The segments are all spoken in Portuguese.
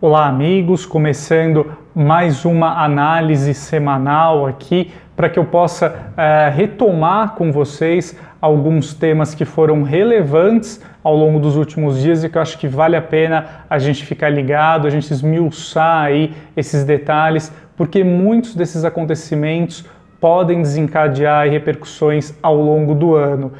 Olá, amigos, começando mais uma análise semanal aqui para que eu possa uh, retomar com vocês alguns temas que foram relevantes ao longo dos últimos dias e que eu acho que vale a pena a gente ficar ligado, a gente esmiuçar aí esses detalhes, porque muitos desses acontecimentos podem desencadear repercussões ao longo do ano.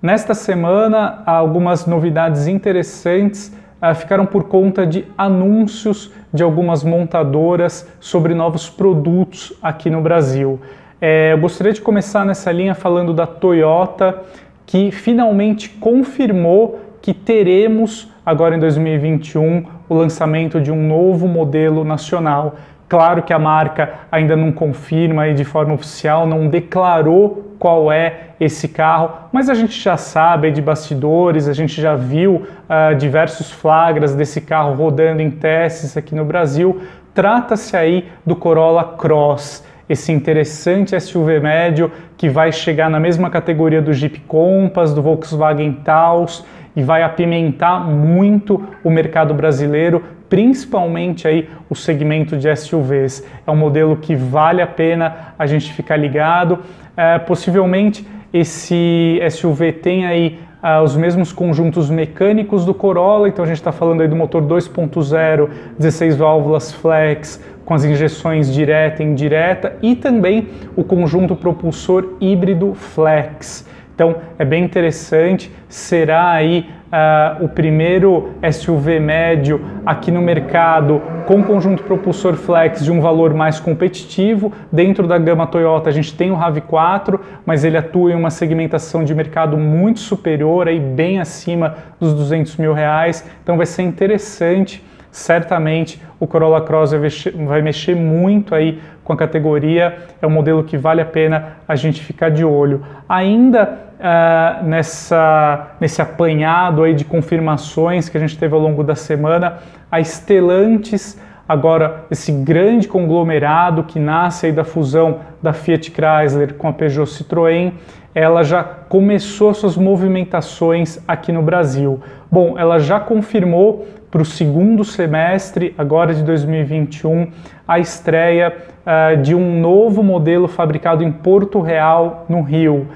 Nesta semana, há algumas novidades interessantes uh, ficaram por conta de anúncios de algumas montadoras sobre novos produtos aqui no Brasil. É, eu gostaria de começar nessa linha falando da Toyota, que finalmente confirmou que teremos agora em 2021 o lançamento de um novo modelo nacional. Claro que a marca ainda não confirma e de forma oficial, não declarou qual é esse carro, mas a gente já sabe de bastidores, a gente já viu uh, diversos flagras desse carro rodando em testes aqui no Brasil. Trata-se aí do Corolla Cross, esse interessante SUV médio que vai chegar na mesma categoria do Jeep Compass, do Volkswagen Taos e vai apimentar muito o mercado brasileiro, principalmente aí o segmento de SUVs. É um modelo que vale a pena a gente ficar ligado. É, possivelmente esse SUV tem aí uh, os mesmos conjuntos mecânicos do Corolla, então a gente está falando aí do motor 2.0, 16 válvulas flex, com as injeções direta e indireta, e também o conjunto propulsor híbrido flex. Então é bem interessante, será aí uh, o primeiro SUV médio aqui no mercado com conjunto propulsor flex de um valor mais competitivo. Dentro da gama Toyota a gente tem o RAV4, mas ele atua em uma segmentação de mercado muito superior, aí bem acima dos 200 mil reais. Então vai ser interessante certamente o Corolla Cross vai mexer, vai mexer, muito aí com a categoria, é um modelo que vale a pena a gente ficar de olho. Ainda uh, nessa, nesse apanhado aí de confirmações que a gente teve ao longo da semana, a Stellantis, agora esse grande conglomerado que nasce aí da fusão da Fiat Chrysler com a Peugeot Citroën, ela já começou suas movimentações aqui no Brasil. Bom, ela já confirmou para o segundo semestre, agora de 2021, a estreia uh, de um novo modelo fabricado em Porto Real, no Rio.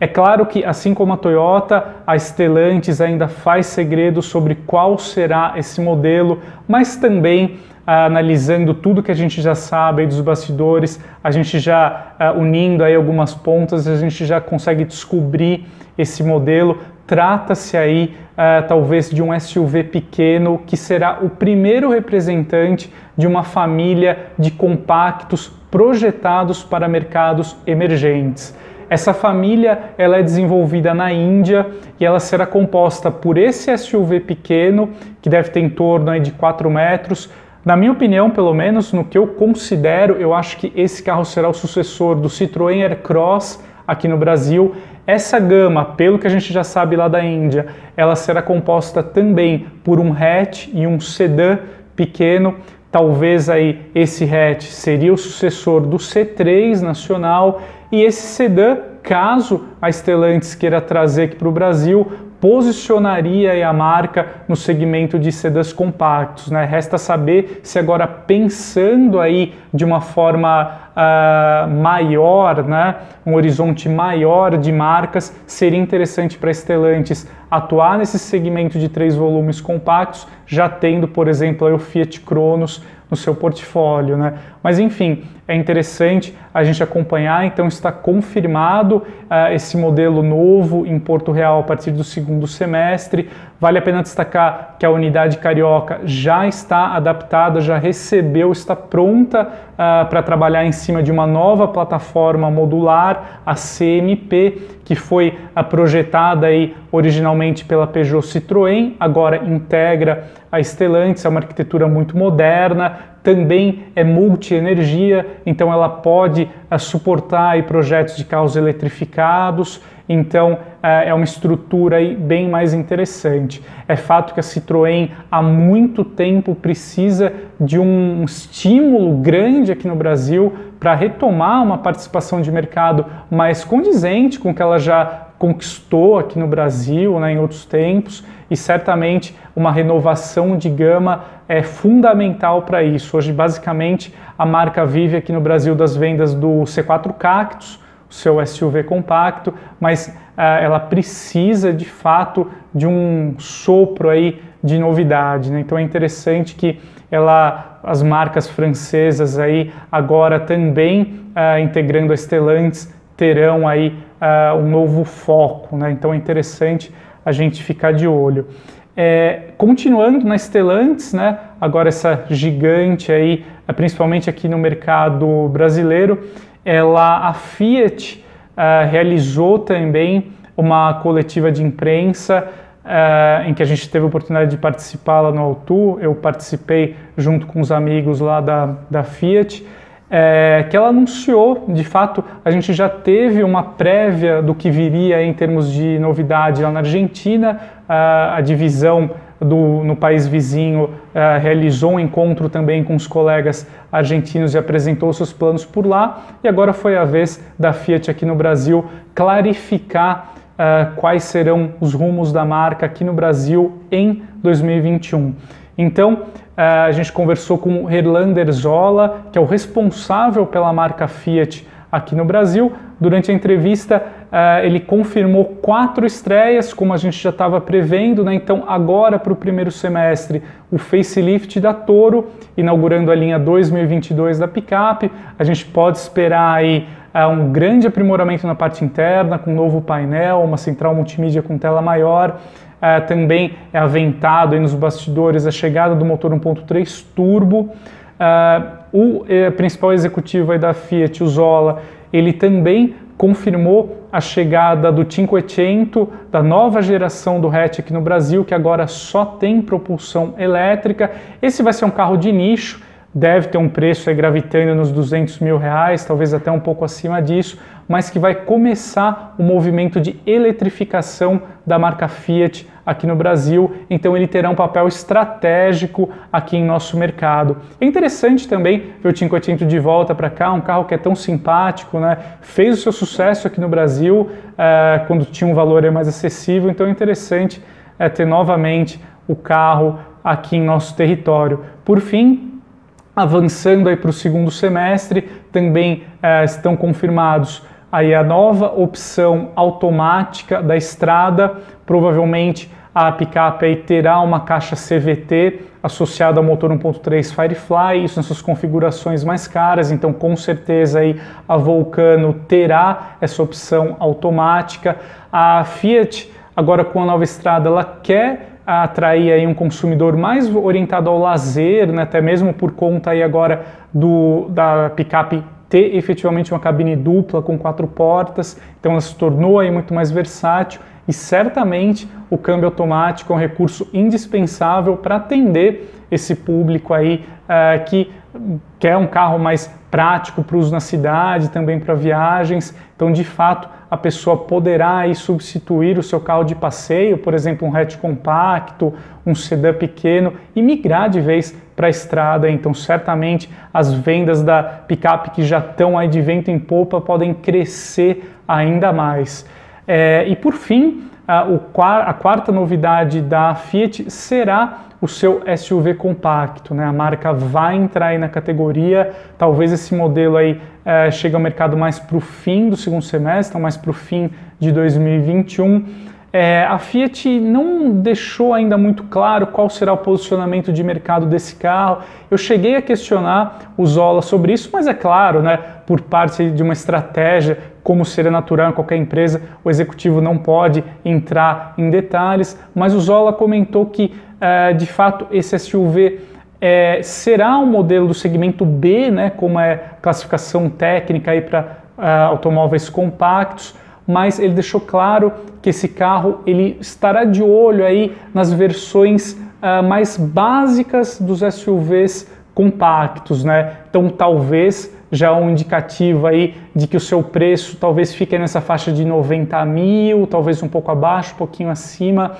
É claro que, assim como a Toyota, a Stellantis ainda faz segredo sobre qual será esse modelo, mas também ah, analisando tudo que a gente já sabe dos bastidores, a gente já ah, unindo aí algumas pontas, a gente já consegue descobrir esse modelo. Trata-se aí ah, talvez de um SUV pequeno que será o primeiro representante de uma família de compactos projetados para mercados emergentes. Essa família ela é desenvolvida na Índia e ela será composta por esse SUV pequeno, que deve ter em torno de 4 metros. Na minha opinião, pelo menos, no que eu considero, eu acho que esse carro será o sucessor do Citroën Aircross aqui no Brasil. Essa gama, pelo que a gente já sabe lá da Índia, ela será composta também por um hatch e um sedã pequeno. Talvez aí esse hatch seria o sucessor do C3 nacional e esse sedã, caso a Stellantis queira trazer aqui para o Brasil, posicionaria a marca no segmento de sedãs compactos. Né? Resta saber se agora pensando aí de uma forma uh, maior, né? um horizonte maior de marcas, seria interessante para Stellantis atuar nesse segmento de três volumes compactos, já tendo, por exemplo, o Fiat Cronos no seu portfólio. Né? Mas enfim, é interessante a gente acompanhar, então está confirmado uh, esse modelo novo em Porto Real a partir do segundo semestre. Vale a pena destacar que a unidade carioca já está adaptada, já recebeu, está pronta uh, para trabalhar em cima de uma nova plataforma modular, a CMP, que foi uh, projetada aí originalmente pela Peugeot Citroën, agora integra a Stellantis, é uma arquitetura muito moderna, também é multi-energia, então ela pode uh, suportar projetos de carros eletrificados, então uh, é uma estrutura bem mais interessante. É fato que a Citroën há muito tempo precisa de um estímulo grande aqui no Brasil para retomar uma participação de mercado mais condizente com o que ela já conquistou aqui no Brasil, né, em outros tempos, e certamente uma renovação de gama é fundamental para isso. Hoje, basicamente, a marca vive aqui no Brasil das vendas do C4 Cactus, o seu SUV compacto, mas uh, ela precisa de fato de um sopro aí de novidade. Né? Então é interessante que ela, as marcas francesas aí agora também uh, integrando a Stellantis terão aí uh, um novo foco. Né? Então é interessante a gente ficar de olho. É, continuando na Stellantis, né, agora essa gigante aí, principalmente aqui no mercado brasileiro, ela, a Fiat uh, realizou também uma coletiva de imprensa uh, em que a gente teve a oportunidade de participar lá no Auto. Eu participei junto com os amigos lá da, da Fiat. É, que ela anunciou, de fato, a gente já teve uma prévia do que viria em termos de novidade lá na Argentina, a, a divisão do, no país vizinho uh, realizou um encontro também com os colegas argentinos e apresentou seus planos por lá. E agora foi a vez da Fiat aqui no Brasil clarificar uh, quais serão os rumos da marca aqui no Brasil em 2021. Então, a gente conversou com o Erlander Zola, que é o responsável pela marca Fiat aqui no Brasil. Durante a entrevista, uh, ele confirmou quatro estreias, como a gente já estava prevendo, né? Então, agora para o primeiro semestre, o facelift da Toro, inaugurando a linha 2022 da picape. A gente pode esperar aí uh, um grande aprimoramento na parte interna, com um novo painel, uma central multimídia com tela maior. Uh, também é aventado nos bastidores a chegada do motor 1.3 turbo. Uh, o eh, principal executivo da Fiat, o Zola, ele também confirmou a chegada do 500, da nova geração do hatch aqui no Brasil, que agora só tem propulsão elétrica. Esse vai ser um carro de nicho, deve ter um preço aí gravitando nos 200 mil reais, talvez até um pouco acima disso, mas que vai começar o movimento de eletrificação da marca Fiat aqui no Brasil, então ele terá um papel estratégico aqui em nosso mercado. É interessante também ver o 500 de volta para cá, um carro que é tão simpático, né? fez o seu sucesso aqui no Brasil uh, quando tinha um valor mais acessível, então é interessante uh, ter novamente o carro aqui em nosso território. Por fim, avançando aí para o segundo semestre, também uh, estão confirmados aí a nova opção automática da estrada, provavelmente a picape aí terá uma caixa CVT associada ao motor 1.3 Firefly, isso nessas configurações mais caras, então com certeza aí a Vulcano terá essa opção automática. A Fiat agora com a nova estrada ela quer atrair aí um consumidor mais orientado ao lazer, né, até mesmo por conta aí agora do, da picape ter efetivamente uma cabine dupla com quatro portas, então ela se tornou aí muito mais versátil e certamente o câmbio automático é um recurso indispensável para atender esse público aí uh, que quer um carro mais prático para uso na cidade, também para viagens. Então, de fato, a pessoa poderá aí substituir o seu carro de passeio, por exemplo, um hatch compacto, um sedã pequeno e migrar de vez para a estrada. Então, certamente as vendas da picape que já estão aí de vento em popa podem crescer ainda mais. É, e por fim, a, a, quarta novidade da Fiat será o seu SUV compacto. Né? A marca vai entrar aí na categoria, talvez esse modelo aí é, chegue ao mercado mais para o fim do segundo semestre, mais para o fim de 2021. É, a Fiat não deixou ainda muito claro qual será o posicionamento de mercado desse carro. Eu cheguei a questionar o Zola sobre isso, mas é claro, né, por parte de uma estratégia, como seria natural em qualquer empresa, o executivo não pode entrar em detalhes. Mas o Zola comentou que, é, de fato, esse SUV é, será um modelo do segmento B, né, como é classificação técnica para é, automóveis compactos mas ele deixou claro que esse carro ele estará de olho aí nas versões mais básicas dos SUVs compactos, né? Então talvez já um indicativo aí de que o seu preço talvez fique nessa faixa de 90 mil, talvez um pouco abaixo, um pouquinho acima.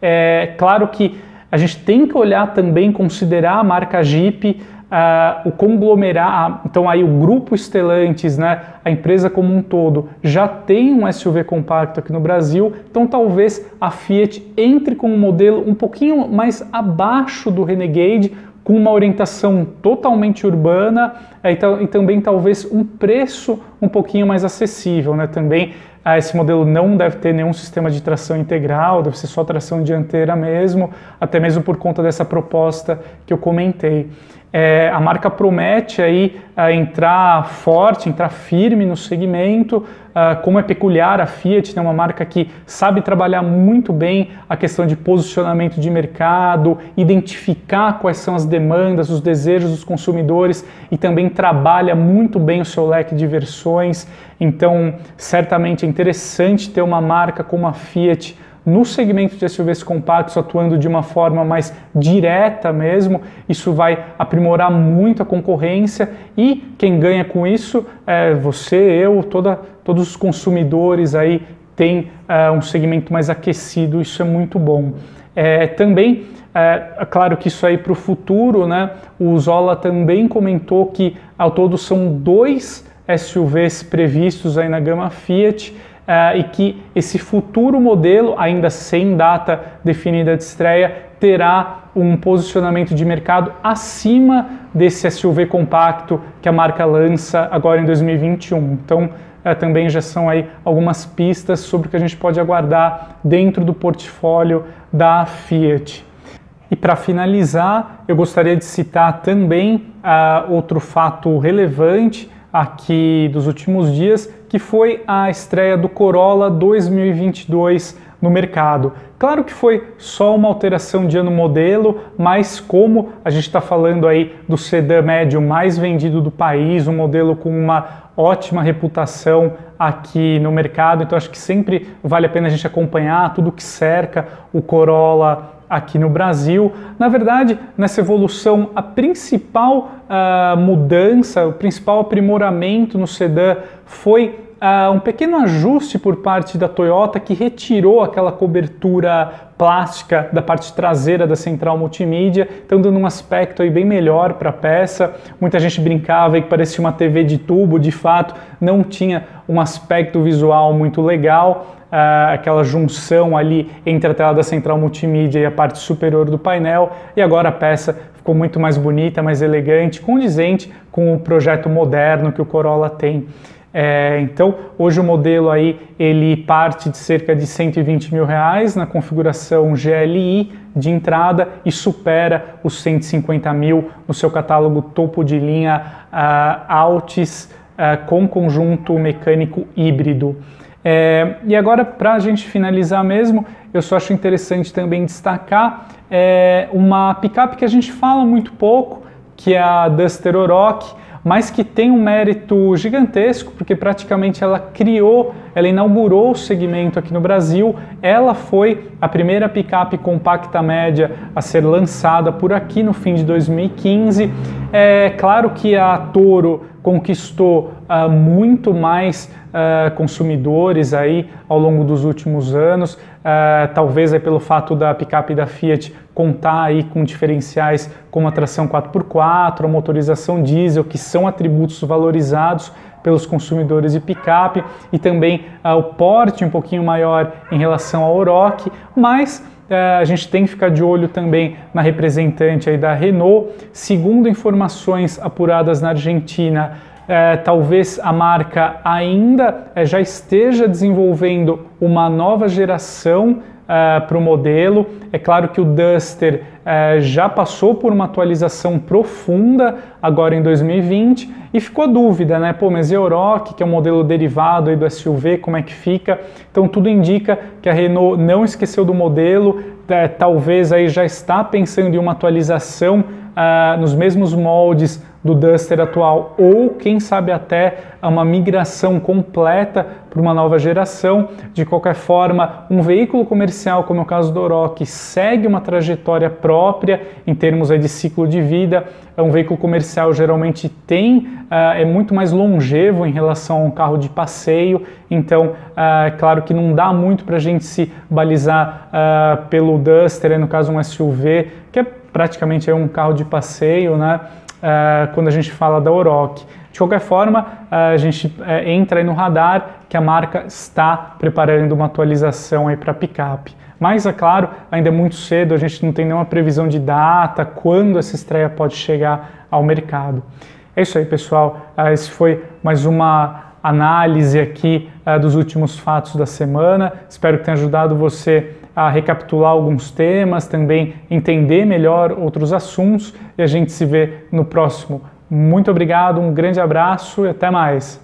É claro que a gente tem que olhar também, considerar a marca Jeep uh, o conglomerar, então aí o grupo Stellantis, né, a empresa como um todo, já tem um SUV compacto aqui no Brasil, então talvez a Fiat entre com um modelo um pouquinho mais abaixo do Renegade, com uma orientação totalmente urbana é, e, também talvez um preço um pouquinho mais acessível. Né? Também ah, esse modelo não deve ter nenhum sistema de tração integral, deve ser só tração dianteira mesmo, até mesmo por conta dessa proposta que eu comentei. É, a marca promete aí uh, entrar forte, entrar firme no segmento, uh, como é peculiar a Fiat, é né, uma marca que sabe trabalhar muito bem a questão de posicionamento de mercado, identificar quais são as demandas, os desejos dos consumidores e também trabalha muito bem o seu leque de versões. Então, certamente interessante ter uma marca como a Fiat no segmento de SUVs compactos atuando de uma forma mais direta mesmo, isso vai aprimorar muito a concorrência e quem ganha com isso é você, eu, toda, todos os consumidores aí tem é, um segmento mais aquecido, isso é muito bom. É, também, é, é claro que isso aí para o futuro, né? O Zola também comentou que ao todo são dois SUVs previstos aí na gama Fiat uh, e que esse futuro modelo, ainda sem data definida de estreia, terá um posicionamento de mercado acima desse SUV compacto que a marca lança agora em 2021. Então, uh, também já são aí algumas pistas sobre o que a gente pode aguardar dentro do portfólio da Fiat. E para finalizar, eu gostaria de citar também uh, outro fato relevante aqui dos últimos dias, que foi a estreia do Corolla 2022 no mercado. Claro que foi só uma alteração de ano modelo, mas como a gente está falando aí do sedã médio mais vendido do país, um modelo com uma ótima reputação aqui no mercado, então acho que sempre vale a pena a gente acompanhar tudo que cerca o Corolla aqui no Brasil. Na verdade, nessa evolução, a principal uh, mudança, o principal aprimoramento no sedã foi uh, um pequeno ajuste por parte da Toyota que retirou aquela cobertura plástica da parte traseira da central multimídia, então dando um aspecto aí bem melhor para a peça. Muita gente brincava que parecia uma TV de tubo, de fato não tinha um aspecto visual muito legal. Uh, aquela junção ali entre a tela da central multimídia e a parte superior do painel, e agora a peça ficou muito mais bonita, mais elegante, condizente com o projeto moderno que o Corolla tem. É, então, hoje o modelo aí ele parte de cerca de 120 mil reais na configuração GLI de entrada e supera os 150 mil no seu catálogo topo de linha uh, Altis uh, com conjunto mecânico híbrido. É, e agora, para a gente finalizar mesmo, eu só acho interessante também destacar é, uma picape que a gente fala muito pouco, que é a Duster Oroch mas que tem um mérito gigantesco, porque praticamente ela criou, ela inaugurou o segmento aqui no Brasil. Ela foi a primeira picape compacta média a ser lançada por aqui no fim de 2015. É claro que a Toro conquistou uh, muito mais uh, consumidores aí ao longo dos últimos anos, uh, talvez é pelo fato da picape da Fiat contar aí com diferenciais como a tração 4x4, a motorização diesel, que são atributos valorizados pelos consumidores de picape e também o porte um pouquinho maior em relação ao Oroch, mas a gente tem que ficar de olho também na representante aí da Renault. Segundo informações apuradas na Argentina, é, talvez a marca ainda é, já esteja desenvolvendo uma nova geração é, para o modelo. É claro que o Duster é, já passou por uma atualização profunda agora em 2020 e ficou a dúvida, né? Pô, mas Euroc, que é um modelo derivado aí do SUV, como é que fica? Então tudo indica que a Renault não esqueceu do modelo, é, talvez aí já está pensando em uma atualização uh, nos mesmos moldes do Duster atual, ou quem sabe até uma migração completa para uma nova geração. De qualquer forma, um veículo comercial, como é o caso do Oroch, segue uma trajetória própria em termos de ciclo de vida. É um veículo comercial geralmente tem, uh, é muito mais longevo em relação a um carro de passeio, então, uh, claro que não dá muito para a gente se balizar uh, pelo Duster, no caso um SUV, que é praticamente é um carro de passeio, né? Uh, quando a gente fala da Oroch. De qualquer forma, a gente entra aí no radar que a marca está preparando uma atualização aí para picape. Mas, é claro, ainda é muito cedo, a gente não tem nenhuma previsão de data, quando essa estreia pode chegar ao mercado. É isso aí, pessoal. Esse foi mais uma análise aqui dos últimos fatos da semana. Espero que tenha ajudado você a recapitular alguns temas, também entender melhor outros assuntos e a gente se vê no próximo. Muito obrigado, um grande abraço e até mais.